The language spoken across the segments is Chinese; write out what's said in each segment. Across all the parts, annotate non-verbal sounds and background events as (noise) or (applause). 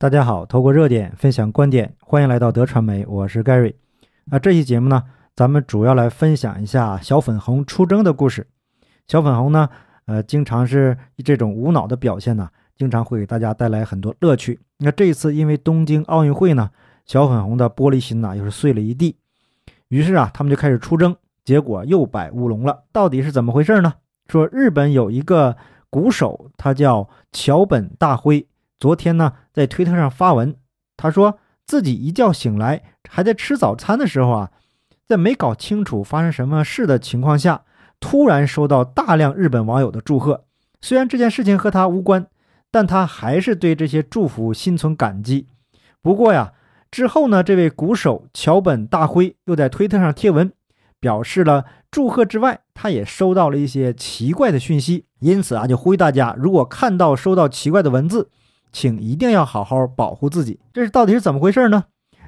大家好，透过热点分享观点，欢迎来到德传媒，我是 Gary。那这期节目呢，咱们主要来分享一下小粉红出征的故事。小粉红呢，呃，经常是这种无脑的表现呢，经常会给大家带来很多乐趣。那这一次因为东京奥运会呢，小粉红的玻璃心呐又是碎了一地，于是啊，他们就开始出征，结果又摆乌龙了。到底是怎么回事呢？说日本有一个鼓手，他叫桥本大辉。昨天呢，在推特上发文，他说自己一觉醒来，还在吃早餐的时候啊，在没搞清楚发生什么事的情况下，突然收到大量日本网友的祝贺。虽然这件事情和他无关，但他还是对这些祝福心存感激。不过呀，之后呢，这位鼓手桥本大辉又在推特上贴文，表示了祝贺之外，他也收到了一些奇怪的讯息。因此啊，就呼吁大家，如果看到收到奇怪的文字，请一定要好好保护自己。这是到底是怎么回事呢？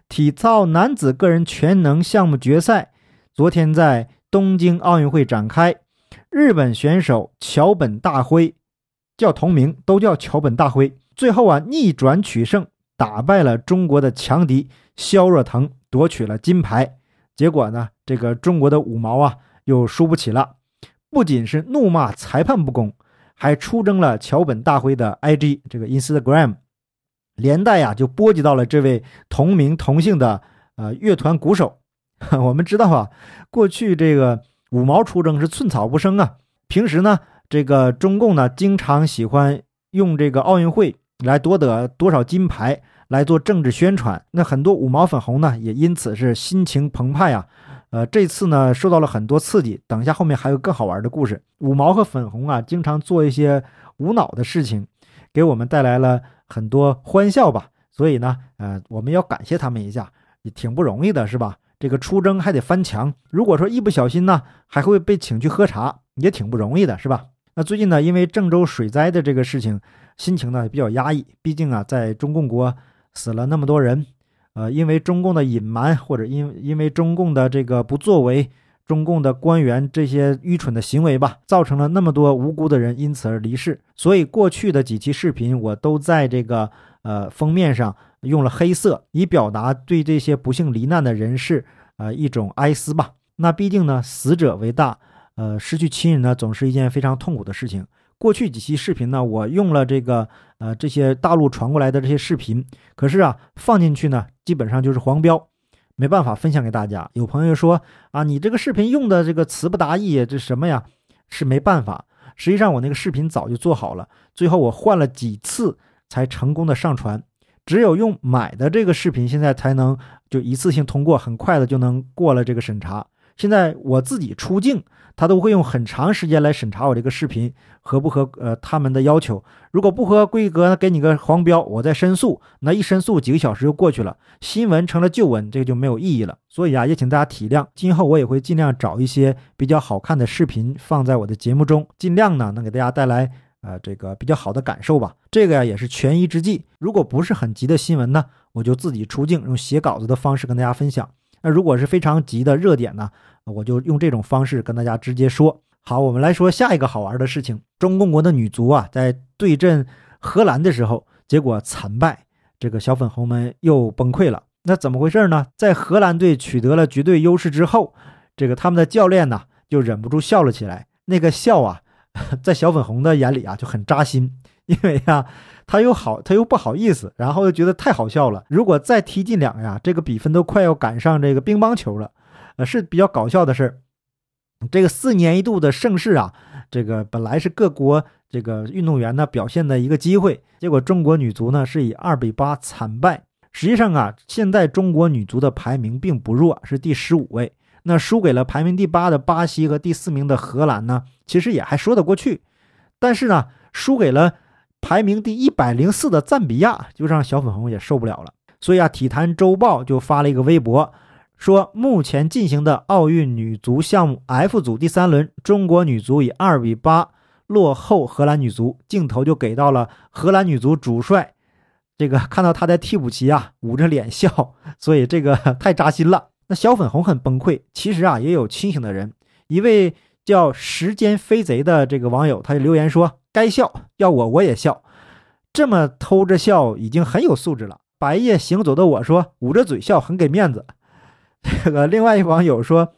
体操男子个人全能项目决赛昨天在东京奥运会展开，日本选手桥本大辉叫同名，都叫桥本大辉。最后啊，逆转取胜，打败了中国的强敌肖若腾，夺取了金牌。结果呢，这个中国的五毛啊又输不起了，不仅是怒骂裁判不公。还出征了桥本大辉的 IG 这个 Instagram，连带呀就波及到了这位同名同姓的呃乐团鼓手。(laughs) 我们知道啊，过去这个五毛出征是寸草不生啊。平时呢，这个中共呢经常喜欢用这个奥运会来夺得多少金牌来做政治宣传。那很多五毛粉红呢也因此是心情澎湃啊。呃，这次呢受到了很多刺激。等一下，后面还有更好玩的故事。五毛和粉红啊，经常做一些无脑的事情，给我们带来了很多欢笑吧。所以呢，呃，我们要感谢他们一下，也挺不容易的，是吧？这个出征还得翻墙，如果说一不小心呢，还会被请去喝茶，也挺不容易的，是吧？那最近呢，因为郑州水灾的这个事情，心情呢比较压抑。毕竟啊，在中共国死了那么多人。呃，因为中共的隐瞒，或者因因为中共的这个不作为，中共的官员这些愚蠢的行为吧，造成了那么多无辜的人因此而离世。所以过去的几期视频，我都在这个呃封面上用了黑色，以表达对这些不幸罹难的人士呃一种哀思吧。那毕竟呢，死者为大，呃，失去亲人呢，总是一件非常痛苦的事情。过去几期视频呢，我用了这个呃这些大陆传过来的这些视频，可是啊放进去呢，基本上就是黄标，没办法分享给大家。有朋友说啊，你这个视频用的这个词不达意，这什么呀？是没办法。实际上我那个视频早就做好了，最后我换了几次才成功的上传。只有用买的这个视频，现在才能就一次性通过，很快的就能过了这个审查。现在我自己出镜。他都会用很长时间来审查我这个视频合不合呃他们的要求，如果不合规格，给你个黄标，我再申诉，那一申诉几个小时就过去了，新闻成了旧闻，这个就没有意义了。所以啊，也请大家体谅，今后我也会尽量找一些比较好看的视频放在我的节目中，尽量呢能给大家带来呃这个比较好的感受吧。这个呀也是权宜之计。如果不是很急的新闻呢，我就自己出镜，用写稿子的方式跟大家分享。那如果是非常急的热点呢？我就用这种方式跟大家直接说。好，我们来说下一个好玩的事情。中共国的女足啊，在对阵荷兰的时候，结果惨败，这个小粉红们又崩溃了。那怎么回事呢？在荷兰队取得了绝对优势之后，这个他们的教练呢，就忍不住笑了起来。那个笑啊，(laughs) 在小粉红的眼里啊，就很扎心，因为呀，他又好，他又不好意思，然后又觉得太好笑了。如果再踢进两个呀，这个比分都快要赶上这个乒乓球了。呃，是比较搞笑的事儿。这个四年一度的盛世啊，这个本来是各国这个运动员呢表现的一个机会，结果中国女足呢是以二比八惨败。实际上啊，现在中国女足的排名并不弱，是第十五位。那输给了排名第八的巴西和第四名的荷兰呢，其实也还说得过去。但是呢，输给了排名第一百零四的赞比亚，就让小粉红也受不了了。所以啊，体坛周报就发了一个微博。说目前进行的奥运女足项目 F 组第三轮，中国女足以二比八落后荷兰女足。镜头就给到了荷兰女足主帅，这个 (laughs) 看到他在替补席啊捂着脸笑，(laughs) 所以这个太扎心了。那小粉红很崩溃。其实啊，也有清醒的人。一位叫时间飞贼的这个网友，他就留言说：“该笑，要我我也笑。”这么偷着笑已经很有素质了。白夜行走的我说，捂着嘴笑很给面子。(laughs) 这个另外一网友说，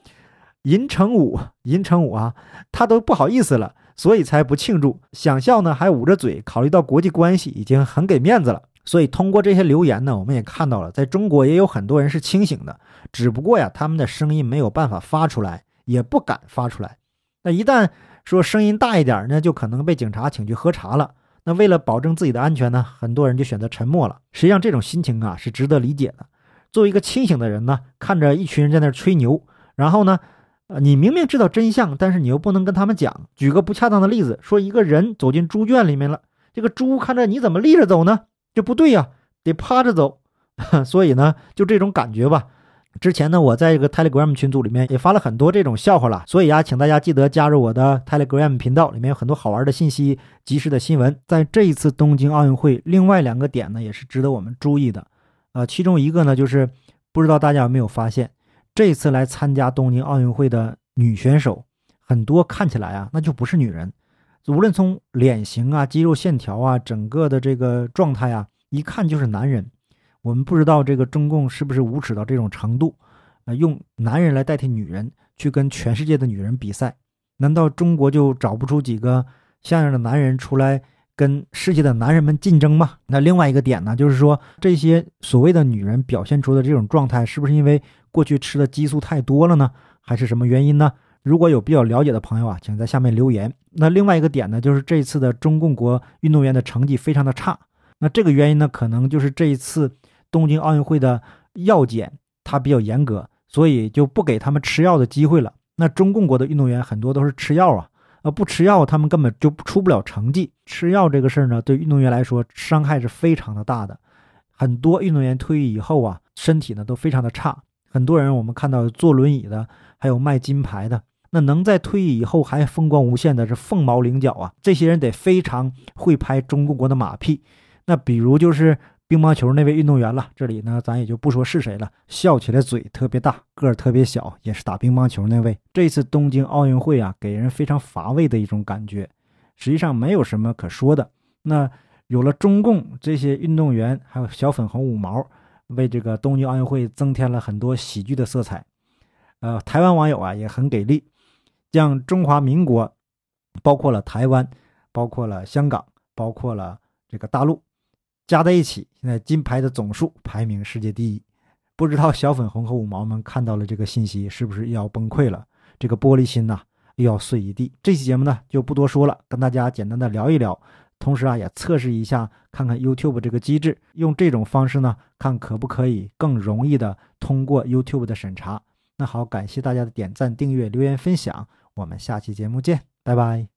银城武，银城武啊，他都不好意思了，所以才不庆祝。想笑呢还捂着嘴，考虑到国际关系，已经很给面子了。所以通过这些留言呢，我们也看到了，在中国也有很多人是清醒的，只不过呀，他们的声音没有办法发出来，也不敢发出来。那一旦说声音大一点呢，就可能被警察请去喝茶了。那为了保证自己的安全呢，很多人就选择沉默了。实际上，这种心情啊是值得理解的。作为一个清醒的人呢，看着一群人在那吹牛，然后呢，呃，你明明知道真相，但是你又不能跟他们讲。举个不恰当的例子，说一个人走进猪圈里面了，这个猪看着你怎么立着走呢？这不对呀，得趴着走。(laughs) 所以呢，就这种感觉吧。之前呢，我在一个 Telegram 群组里面也发了很多这种笑话了，所以啊，请大家记得加入我的 Telegram 频道，里面有很多好玩的信息、及时的新闻。在这一次东京奥运会，另外两个点呢，也是值得我们注意的。呃，其中一个呢，就是不知道大家有没有发现，这次来参加东京奥运会的女选手，很多看起来啊，那就不是女人，无论从脸型啊、肌肉线条啊、整个的这个状态啊，一看就是男人。我们不知道这个中共是不是无耻到这种程度，呃，用男人来代替女人去跟全世界的女人比赛？难道中国就找不出几个像样的男人出来跟世界的男人们竞争吗？那另外一个点呢，就是说这些所谓的女人表现出的这种状态，是不是因为过去吃的激素太多了呢？还是什么原因呢？如果有比较了解的朋友啊，请在下面留言。那另外一个点呢，就是这一次的中共国运动员的成绩非常的差，那这个原因呢，可能就是这一次。东京奥运会的药检它比较严格，所以就不给他们吃药的机会了。那中共国的运动员很多都是吃药啊，呃，不吃药他们根本就出不了成绩。吃药这个事儿呢，对运动员来说伤害是非常的大的。很多运动员退役以后啊，身体呢都非常的差。很多人我们看到坐轮椅的，还有卖金牌的，那能在退役以后还风光无限的是凤毛麟角啊。这些人得非常会拍中共国的马屁。那比如就是。乒乓球那位运动员了，这里呢咱也就不说是谁了。笑起来嘴特别大，个特别小，也是打乒乓球那位。这次东京奥运会啊，给人非常乏味的一种感觉，实际上没有什么可说的。那有了中共这些运动员，还有小粉红五毛，为这个东京奥运会增添了很多喜剧的色彩。呃，台湾网友啊也很给力，将中华民国，包括了台湾，包括了香港，包括了这个大陆。加在一起，现在金牌的总数排名世界第一。不知道小粉红和五毛们看到了这个信息，是不是又要崩溃了？这个玻璃心呐，又要碎一地。这期节目呢，就不多说了，跟大家简单的聊一聊，同时啊，也测试一下，看看 YouTube 这个机制，用这种方式呢，看可不可以更容易的通过 YouTube 的审查。那好，感谢大家的点赞、订阅、留言、分享，我们下期节目见，拜拜。